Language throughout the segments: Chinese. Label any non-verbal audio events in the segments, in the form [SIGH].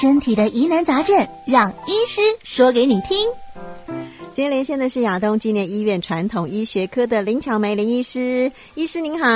身体的疑难杂症，让医师说给你听。今天连线的是亚东纪念医院传统医学科的林巧梅林医师，医师您好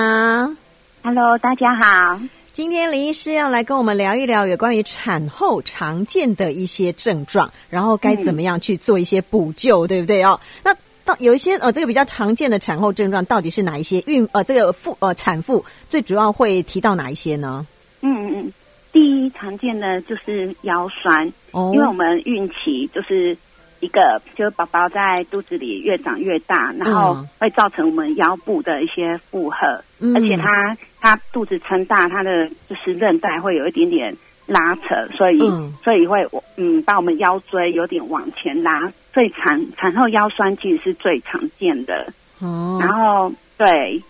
，Hello，大家好。今天林医师要来跟我们聊一聊有关于产后常见的一些症状，然后该怎么样去做一些补救，嗯、对不对哦？那到有一些呃，这个比较常见的产后症状到底是哪一些？孕呃，这个妇呃产妇最主要会提到哪一些呢？嗯嗯嗯，第一常见的就是腰酸，哦，因为我们孕期就是。一个就是宝宝在肚子里越长越大，然后会造成我们腰部的一些负荷，嗯、而且他他肚子撑大，他的就是韧带会有一点点拉扯，所以、嗯、所以会嗯把我们腰椎有点往前拉，所以产产后腰酸其实是最常见的。哦，然后对，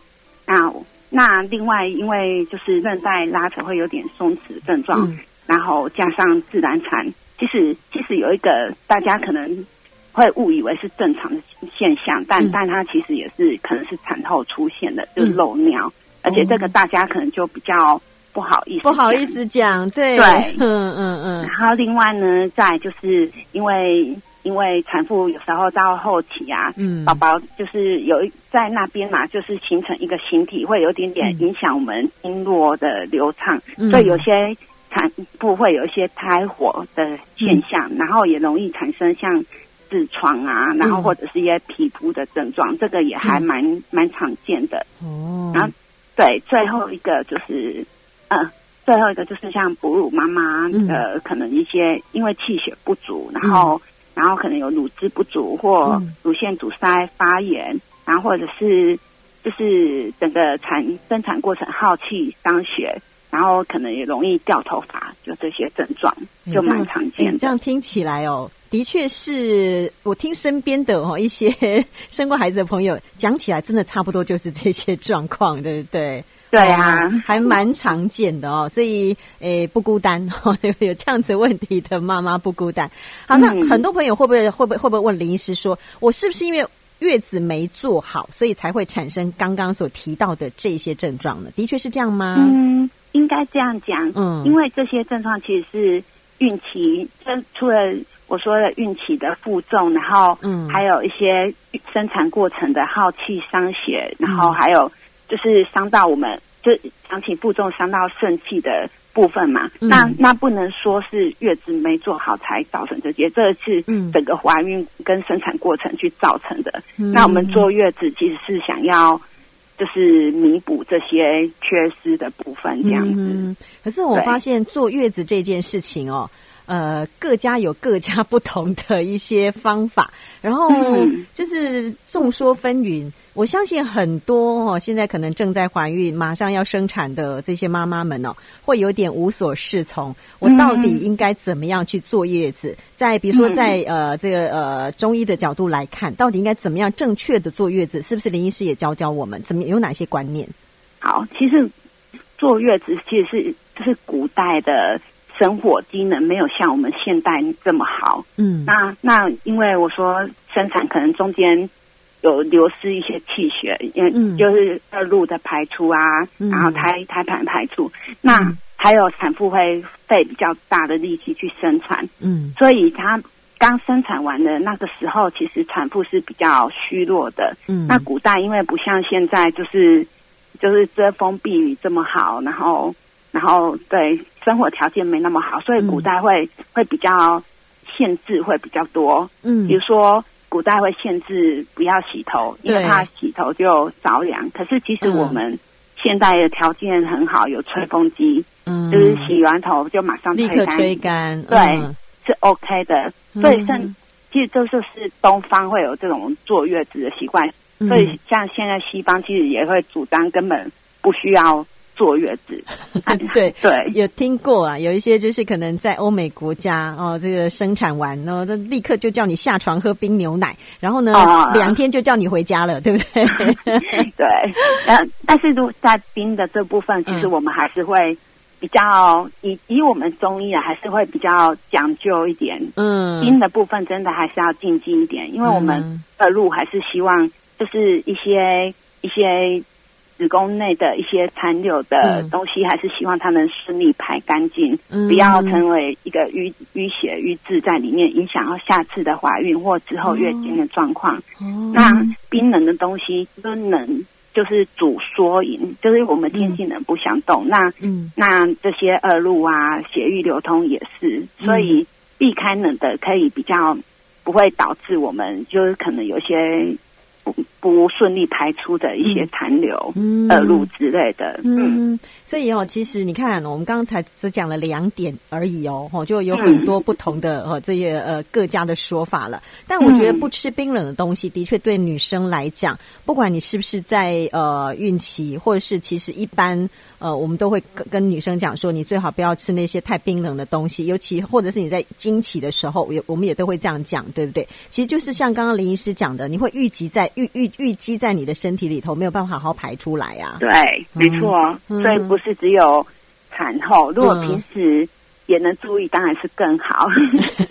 那那另外因为就是韧带拉扯会有点松弛症状，嗯、然后加上自然产。其实，其实有一个大家可能会误以为是正常的现象，但、嗯、但它其实也是可能是产后出现的，就是漏尿，嗯、而且这个大家可能就比较不好意思，不好意思讲，对。对，[LAUGHS] 嗯嗯嗯。然后另外呢，在就是因为因为产妇有时候到后期啊，嗯，宝宝就是有在那边嘛，就是形成一个形体，会有点点影响我们经络的流畅，嗯、所以有些。产妇会有一些胎火的现象，嗯、然后也容易产生像痔疮啊，嗯、然后或者是一些皮肤的症状，这个也还蛮、嗯、蛮常见的。哦，然后对，最后一个就是，呃，最后一个就是像哺乳妈妈的可能一些因为气血不足，然后、嗯、然后可能有乳汁不足或乳腺堵塞发炎，然后或者是就是整个产生产过程耗气伤血。然后可能也容易掉头发，就这些症状就蛮常见的。这样听起来哦，的确是我听身边的哦一些 [LAUGHS] 生过孩子的朋友讲起来，真的差不多就是这些状况，对不对？对啊，还蛮常见的哦，所以诶不孤单哦，有 [LAUGHS] 有这样子问题的妈妈不孤单。好，那很多朋友会不会会不会会不会问林医师说，我是不是因为月子没做好，所以才会产生刚刚所提到的这些症状呢？的确是这样吗？嗯。应该这样讲，嗯，因为这些症状其实是孕期，这除了我说的孕期的负重，然后，嗯，还有一些生产过程的耗气伤血，然后还有就是伤到我们，就想起负重伤到肾气的部分嘛。嗯、那那不能说是月子没做好才造成这些，这是整个怀孕跟生产过程去造成的。嗯、那我们坐月子其实是想要。就是弥补这些缺失的部分，这样子。嗯，可是我发现坐月子这件事情哦，呃，各家有各家不同的一些方法，然后就是众说纷纭。我相信很多哦，现在可能正在怀孕、马上要生产的这些妈妈们哦，会有点无所适从。我到底应该怎么样去坐月子？在比如说在，在呃这个呃中医的角度来看，到底应该怎么样正确的坐月子？是不是林医师也教教我们？怎么有哪些观念？好，其实坐月子其实是就是古代的生活机能没有像我们现代这么好。嗯，那那因为我说生产可能中间。有流失一些气血，因为就是恶露的排出啊，嗯、然后胎胎盘排出，嗯、那还有产妇会费比较大的力气去生产，嗯，所以她刚生产完的那个时候，其实产妇是比较虚弱的，嗯，那古代因为不像现在，就是就是遮风避雨这么好，然后然后对生活条件没那么好，所以古代会、嗯、会比较限制会比较多，嗯，比如说。古代会限制不要洗头，因为怕洗头就着凉。可是其实我们现在的条件很好，有吹风机，嗯，就是洗完头就马上立刻吹干，对，是 OK 的。所以像其实这就是东方会有这种坐月子的习惯，所以像现在西方其实也会主张根本不需要。坐月子，[LAUGHS] 对 [LAUGHS] 对，有听过啊，有一些就是可能在欧美国家哦，这个生产完哦，就立刻就叫你下床喝冰牛奶，然后呢，哦、两天就叫你回家了，对不对？[LAUGHS] 对，但但是如果在冰的这部分，其实我们还是会比较以以我们中医啊，还是会比较讲究一点。嗯，冰的部分真的还是要禁忌一点，因为我们的路还是希望就是一些一些。子宫内的一些残留的东西，还是希望它能顺利排干净，嗯、不要成为一个淤淤血淤滞在里面，影响到下次的怀孕或之后月经的状况。哦、那冰冷的东西都能就是阻缩引，就是我们天性人不想动。嗯、那嗯，那这些恶露啊，血液流通也是，所以避开冷的可以比较不会导致我们就是可能有些。不不顺利排出的一些残留、恶露、嗯、之类的，嗯，嗯所以哦，其实你看，我们刚才只讲了两点而已哦，就有很多不同的呃、嗯、这些呃各家的说法了。但我觉得不吃冰冷的东西，的确对女生来讲，不管你是不是在呃孕期，或者是其实一般。呃，我们都会跟跟女生讲说，你最好不要吃那些太冰冷的东西，尤其或者是你在经期的时候，也我们也都会这样讲，对不对？其实就是像刚刚林医师讲的，你会郁积在郁郁郁积在你的身体里头，没有办法好好排出来啊。对，没错，嗯、所以不是只有产后，如果平时。也能注意，当然是更好。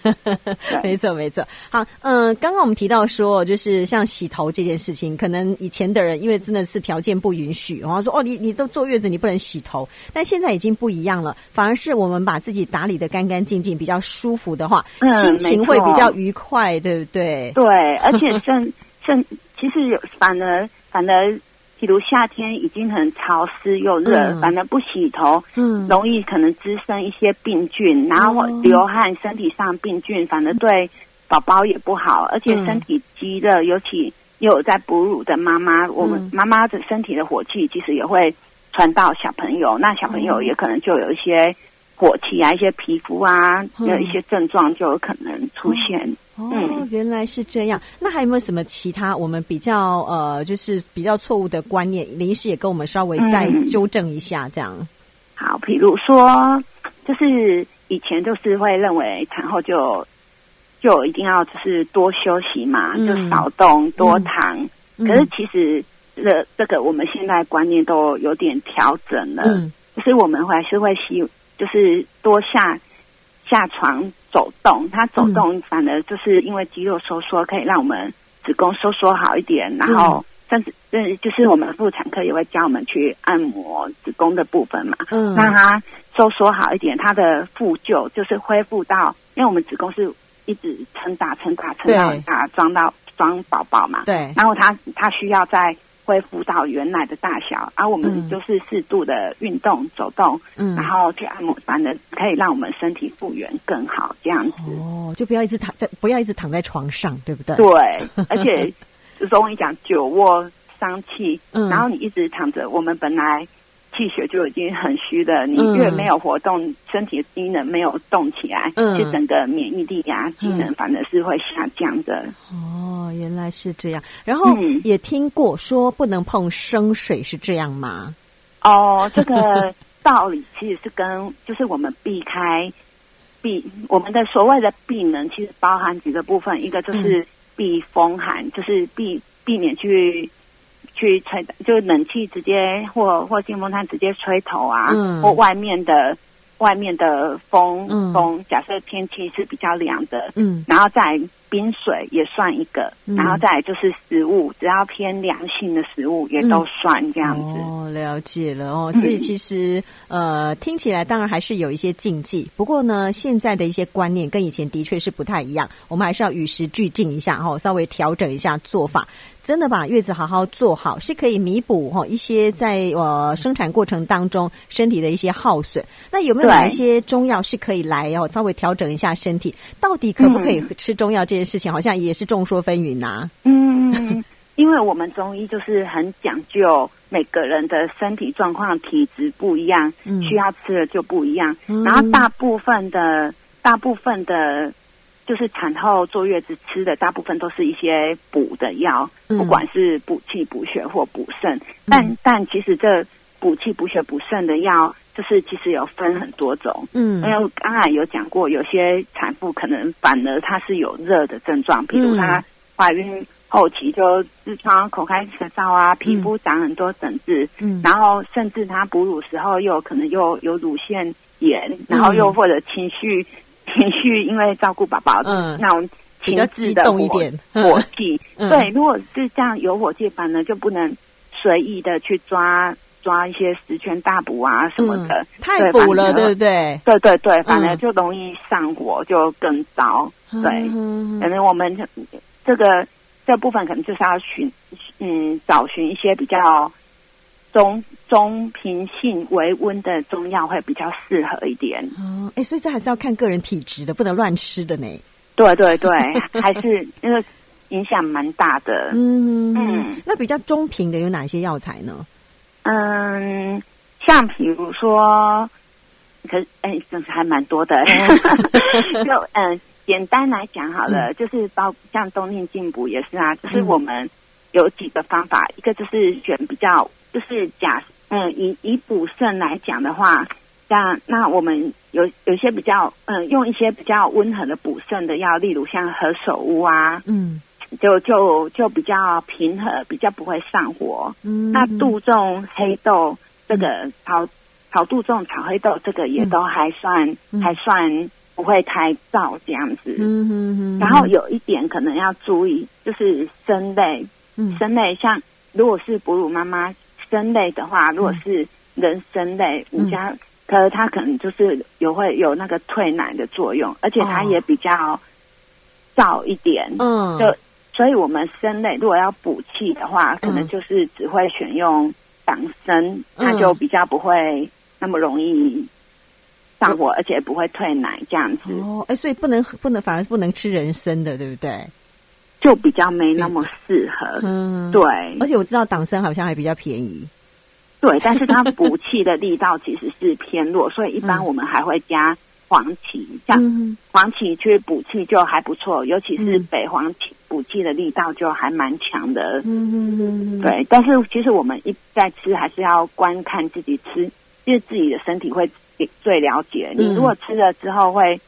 [LAUGHS] 没错，没错。好，嗯、呃，刚刚我们提到说，就是像洗头这件事情，可能以前的人因为真的是条件不允许，然后说哦，你你都坐月子，你不能洗头。但现在已经不一样了，反而是我们把自己打理的干干净净，比较舒服的话，嗯、心情会比较愉快，对不对？对，而且甚甚，[LAUGHS] 其实有反而反而。比如夏天已经很潮湿又热，嗯、反而不洗头，嗯，容易可能滋生一些病菌，然后流汗，身体上病菌，反而对宝宝也不好，而且身体积热，尤其又有在哺乳的妈妈，嗯、我们妈妈的身体的火气其实也会传到小朋友，那小朋友也可能就有一些火气啊，一些皮肤啊，有一些症状就有可能出现。哦，原来是这样。那还有没有什么其他我们比较呃，就是比较错误的观念？林医师也跟我们稍微再纠正一下，这样。嗯、好，比如说，就是以前就是会认为产后就就一定要就是多休息嘛，嗯、就少动多躺。嗯、可是其实这这个我们现在观念都有点调整了，嗯、就是我们还是会希就是多下。下床走动，它走动反而就是因为肌肉收缩，可以让我们子宫收缩好一点，然后甚至嗯，就是我们妇产科也会教我们去按摩子宫的部分嘛，嗯，让它收缩好一点，它的复旧就是恢复到，因为我们子宫是一直撑大、撑大、撑到大，装到装宝宝嘛，对，然后它它需要在。恢复到原来的大小，而、啊、我们就是适度的运动、嗯、走动，嗯，然后去按摩，反正可以让我们身体复原更好，这样子。哦，就不要一直躺在，不要一直躺在床上，对不对？对，而且就是我跟你讲久卧伤气，嗯、然后你一直躺着，我们本来。气血就已经很虚的，你越没有活动，嗯、身体的机能没有动起来，嗯，就整个免疫力啊，机能反而是会下降的。哦，原来是这样。然后也听过说不能碰生水，是这样吗？哦，这个道理其实是跟就是我们避开避我们的所谓的避冷，其实包含几个部分，一个就是避风寒，嗯、就是避避免去。去吹，就冷气直接或或电风扇直接吹头啊，嗯、或外面的外面的风、嗯、风，假设天气是比较凉的，嗯，然后再冰水也算一个，嗯、然后再来就是食物，只要偏凉性的食物也都算这样子。嗯、哦，了解了哦，所以其实、嗯、呃听起来当然还是有一些禁忌，不过呢，现在的一些观念跟以前的确是不太一样，我们还是要与时俱进一下哈、哦，稍微调整一下做法。真的把月子好好做好，是可以弥补哈一些在呃生产过程当中身体的一些耗损。那有没有哪一些中药是可以来哦稍微调整一下身体？到底可不可以吃中药这件事情，好像也是众说纷纭呐。嗯，因为我们中医就是很讲究每个人的身体状况、体质不一样，需要吃的就不一样。然后大部分的大部分的。就是产后坐月子吃的大部分都是一些补的药，嗯、不管是补气补血或补肾。但、嗯、但其实这补气补血补肾的药，就是其实有分很多种。嗯，因为刚才有讲过，有些产妇可能反而她是有热的症状，比如她怀孕后期就痔疮、口干舌燥啊，皮肤长很多疹子，嗯，然后甚至她哺乳时候又可能又有乳腺炎，然后又或者情绪。情绪因为照顾宝宝，嗯，那种情绪的火，气，[LAUGHS] 嗯、对，如果是这样有火气，反而就不能随意的去抓抓一些十全大补啊什么的，嗯、太补了，对不对？对对对，反而就容易上火，就更糟。嗯、对，可能我们这个这部分可能就是要寻嗯找寻一些比较中中平性微温的中药会比较适合一点。哦，哎，所以这还是要看个人体质的，不能乱吃的呢。对对对，还是因为影响蛮大的。嗯嗯，那比较中平的有哪些药材呢？嗯，像比如说，可是哎，真是还蛮多的。[LAUGHS] 就嗯，简单来讲好了，嗯、就是包像冬令进补也是啊，就是我们有几个方法，嗯、一个就是选比较，就是假嗯，以以补肾来讲的话，像那我们有有些比较嗯，用一些比较温和的补肾的药，例如像何首乌啊，嗯。就就就比较平和，比较不会上火。嗯，那杜仲黑豆这个炒炒杜仲炒黑豆这个也都还算、嗯、还算不会太燥这样子。嗯哼哼。然后有一点可能要注意，就是生类，嗯，生类像如果是哺乳妈妈生类的话，如果是人参类，你家可它可能就是有会有那个退奶的作用，而且它也比较燥一点。嗯，就。所以，我们生类如果要补气的话，可能就是只会选用党参，嗯、它就比较不会那么容易上火，嗯、而且不会退奶这样子。哦，哎，所以不能不能，反而是不能吃人参的，对不对？就比较没那么适合。嗯，对。而且我知道党参好像还比较便宜。对，但是它补气的力道其实是偏弱，所以一般 [LAUGHS] 我们还会加。黄芪，像黄芪去补气就还不错，尤其是北黄芪补气的力道就还蛮强的。嗯嗯嗯，对。但是其实我们一在吃，还是要观看自己吃，因为自己的身体会最了解。你如果吃了之后会。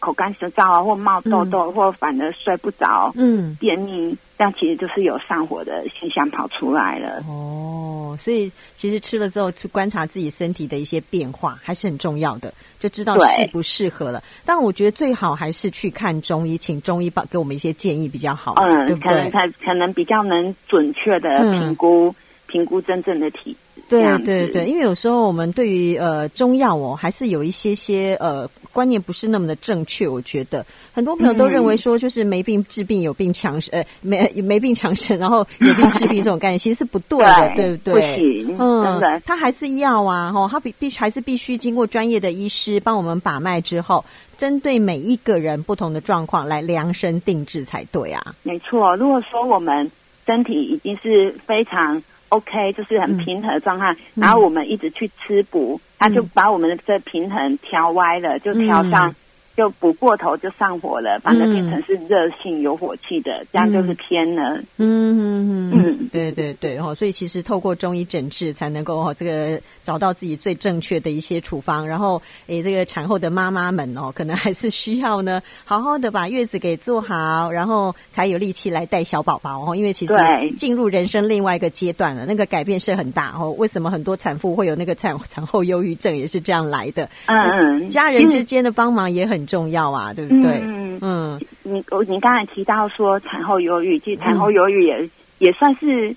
口干舌燥啊，或冒痘痘，嗯、或反而睡不着，嗯，便秘，但其实就是有上火的现象跑出来了。哦，所以其实吃了之后去观察自己身体的一些变化还是很重要的，就知道适不适合了。但我觉得最好还是去看中医，请中医帮给我们一些建议比较好，嗯，对不对？可能他可能比较能准确的评估、嗯、评估真正的体质。对对对，因为有时候我们对于呃中药哦，还是有一些些呃。观念不是那么的正确，我觉得很多朋友都认为说，就是没病治病，有病强身，呃，[LAUGHS] 没没病强身，然后有病治病这种概念其实是不对的，[LAUGHS] 对，对不对？不行，嗯，的他还是药啊，哈，他必必须还是必须经过专业的医师帮我们把脉之后，针对每一个人不同的状况来量身定制才对啊。没错，如果说我们身体已经是非常。OK，就是很平衡的状态，嗯、然后我们一直去吃补，他、嗯、就把我们的这平衡调歪了，就调上。嗯就补过头就上火了，把它变成是热性有火气的，嗯、这样就是偏了。嗯嗯嗯嗯，对对对哦，所以其实透过中医诊治才能够哦，这个找到自己最正确的一些处方。然后诶，这个产后的妈妈们哦，可能还是需要呢，好好的把月子给做好，然后才有力气来带小宝宝哦。因为其实进入人生另外一个阶段了，那个改变是很大哦。为什么很多产妇会有那个产产后忧郁症，也是这样来的。嗯嗯，家人之间的帮忙也很。很重要啊，对不对？嗯嗯，你我你刚才提到说产后忧郁，其实产后忧郁也、嗯、也算是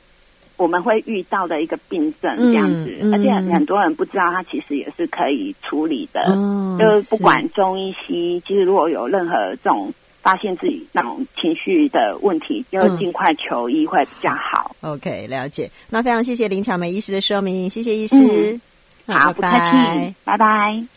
我们会遇到的一个病症这样子，嗯嗯、而且很多人不知道，它其实也是可以处理的。嗯、就是不管中医西医，其实如果有任何这种发现自己那种情绪的问题，就尽快求医会比较好。嗯、OK，了解。那非常谢谢林巧梅医师的说明，谢谢医师。嗯、好，拜拜，不客气，拜拜。